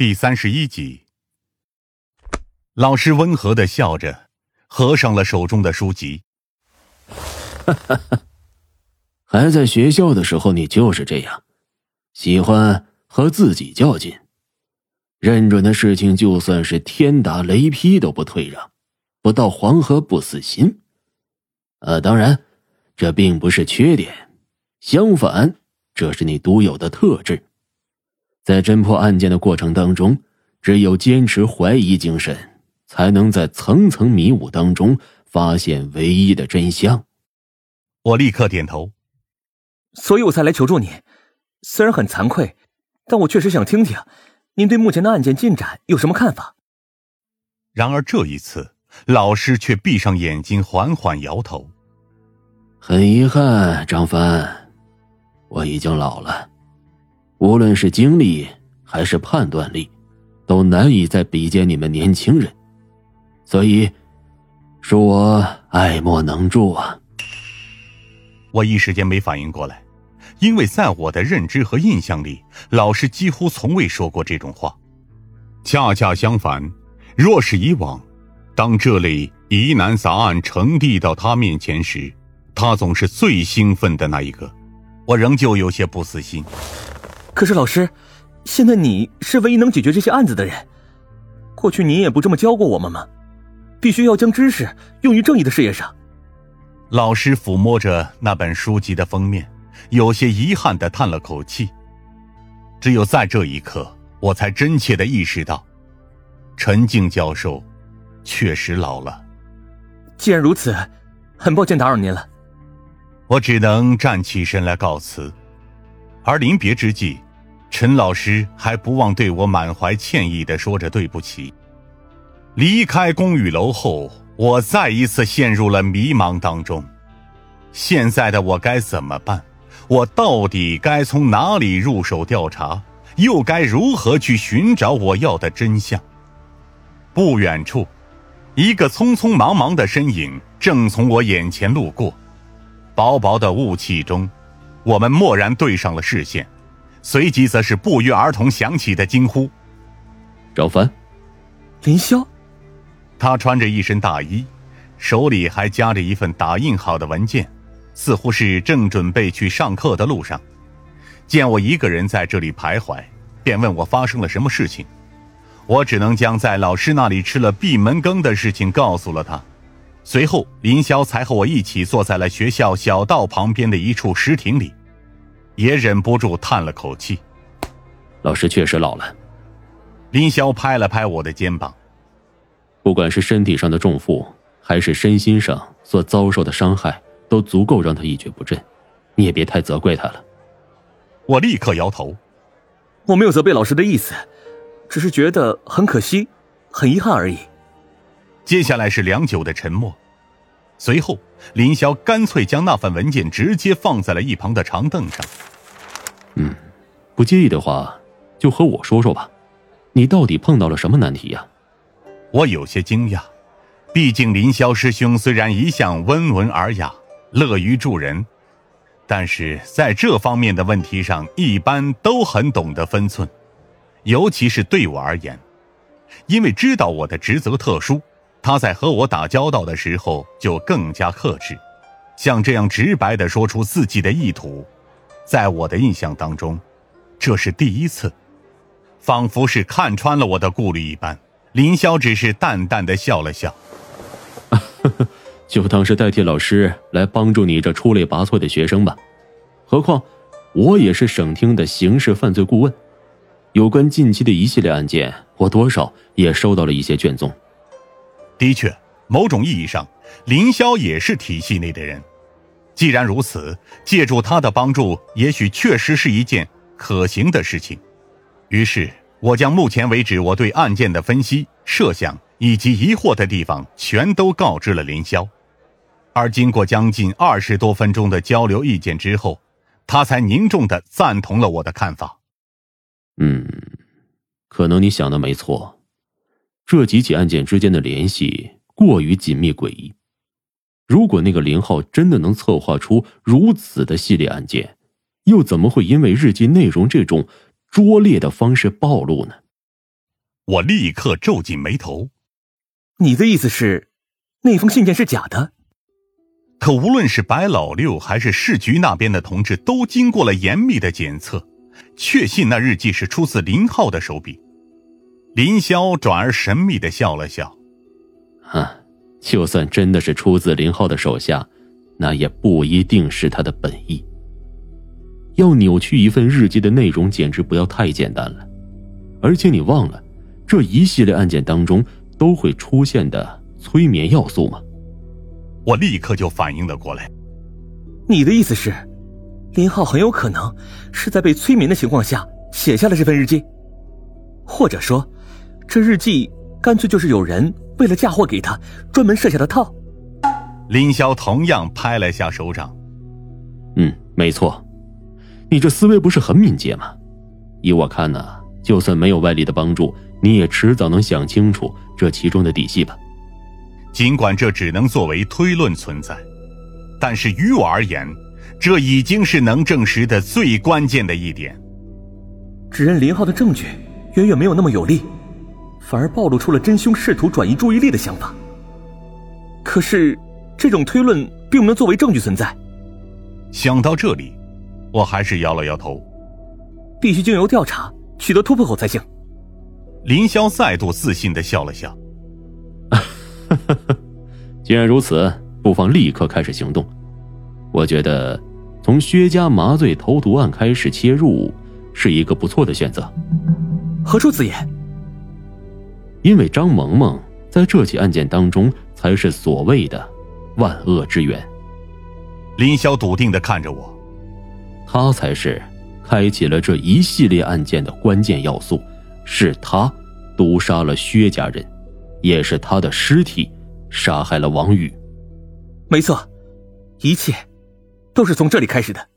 第三十一集。老师温和的笑着，合上了手中的书籍。哈哈，还在学校的时候，你就是这样，喜欢和自己较劲，认准的事情，就算是天打雷劈都不退让，不到黄河不死心。啊，当然，这并不是缺点，相反，这是你独有的特质。在侦破案件的过程当中，只有坚持怀疑精神，才能在层层迷雾当中发现唯一的真相。我立刻点头，所以我才来求助你。虽然很惭愧，但我确实想听听您对目前的案件进展有什么看法。然而这一次，老师却闭上眼睛，缓缓摇头。很遗憾，张帆，我已经老了。无论是精力还是判断力，都难以再比肩你们年轻人，所以，恕我爱莫能助啊！我一时间没反应过来，因为在我的认知和印象里，老师几乎从未说过这种话。恰恰相反，若是以往，当这类疑难杂案呈递到他面前时，他总是最兴奋的那一个。我仍旧有些不死心。可是老师，现在你是唯一能解决这些案子的人。过去您也不这么教过我们吗？必须要将知识用于正义的事业上。老师抚摸着那本书籍的封面，有些遗憾的叹了口气。只有在这一刻，我才真切的意识到，陈静教授确实老了。既然如此，很抱歉打扰您了。我只能站起身来告辞。而临别之际，陈老师还不忘对我满怀歉意的说着对不起。离开公寓楼后，我再一次陷入了迷茫当中。现在的我该怎么办？我到底该从哪里入手调查？又该如何去寻找我要的真相？不远处，一个匆匆忙忙的身影正从我眼前路过，薄薄的雾气中。我们蓦然对上了视线，随即则是不约而同响起的惊呼：“赵凡，林霄！”他穿着一身大衣，手里还夹着一份打印好的文件，似乎是正准备去上课的路上。见我一个人在这里徘徊，便问我发生了什么事情。我只能将在老师那里吃了闭门羹的事情告诉了他。随后，林霄才和我一起坐在了学校小道旁边的一处石亭里，也忍不住叹了口气：“老师确实老了。”林霄拍了拍我的肩膀：“不管是身体上的重负，还是身心上所遭受的伤害，都足够让他一蹶不振。你也别太责怪他了。”我立刻摇头：“我没有责备老师的意思，只是觉得很可惜，很遗憾而已。”接下来是良久的沉默，随后林霄干脆将那份文件直接放在了一旁的长凳上。嗯，不介意的话，就和我说说吧，你到底碰到了什么难题呀？我有些惊讶，毕竟林霄师兄虽然一向温文尔雅、乐于助人，但是在这方面的问题上，一般都很懂得分寸，尤其是对我而言，因为知道我的职责特殊。他在和我打交道的时候就更加克制，像这样直白的说出自己的意图，在我的印象当中，这是第一次，仿佛是看穿了我的顾虑一般。林霄只是淡淡的笑了笑，就当是代替老师来帮助你这出类拔萃的学生吧。何况，我也是省厅的刑事犯罪顾问，有关近期的一系列案件，我多少也收到了一些卷宗。的确，某种意义上，林霄也是体系内的人。既然如此，借助他的帮助，也许确实是一件可行的事情。于是，我将目前为止我对案件的分析、设想以及疑惑的地方，全都告知了林霄。而经过将近二十多分钟的交流意见之后，他才凝重的赞同了我的看法。嗯，可能你想的没错。这几起案件之间的联系过于紧密诡异，如果那个林浩真的能策划出如此的系列案件，又怎么会因为日记内容这种拙劣的方式暴露呢？我立刻皱紧眉头。你的意思是，那封信件是假的？可无论是白老六还是市局那边的同志，都经过了严密的检测，确信那日记是出自林浩的手笔。林霄转而神秘的笑了笑：“啊，就算真的是出自林浩的手下，那也不一定是他的本意。要扭曲一份日记的内容，简直不要太简单了。而且你忘了，这一系列案件当中都会出现的催眠要素吗？”我立刻就反应了过来，你的意思是，林浩很有可能是在被催眠的情况下写下了这份日记，或者说，这日记干脆就是有人为了嫁祸给他专门设下的套。林霄同样拍了下手掌，嗯，没错，你这思维不是很敏捷吗？依我看呢，就算没有外力的帮助，你也迟早能想清楚这其中的底细吧。尽管这只能作为推论存在，但是于我而言，这已经是能证实的最关键的一点。指认林浩的证据远远没有那么有力，反而暴露出了真凶试图转移注意力的想法。可是，这种推论并不能作为证据存在。想到这里，我还是摇了摇头。必须经由调查取得突破口才行。林霄再度自信的笑了笑。既然如此，不妨立刻开始行动。我觉得从薛家麻醉投毒案开始切入，是一个不错的选择。何出此言？因为张萌萌在这起案件当中才是所谓的万恶之源。林霄笃定的看着我，他才是开启了这一系列案件的关键要素，是他毒杀了薛家人。也是他的尸体杀害了王宇，没错，一切都是从这里开始的。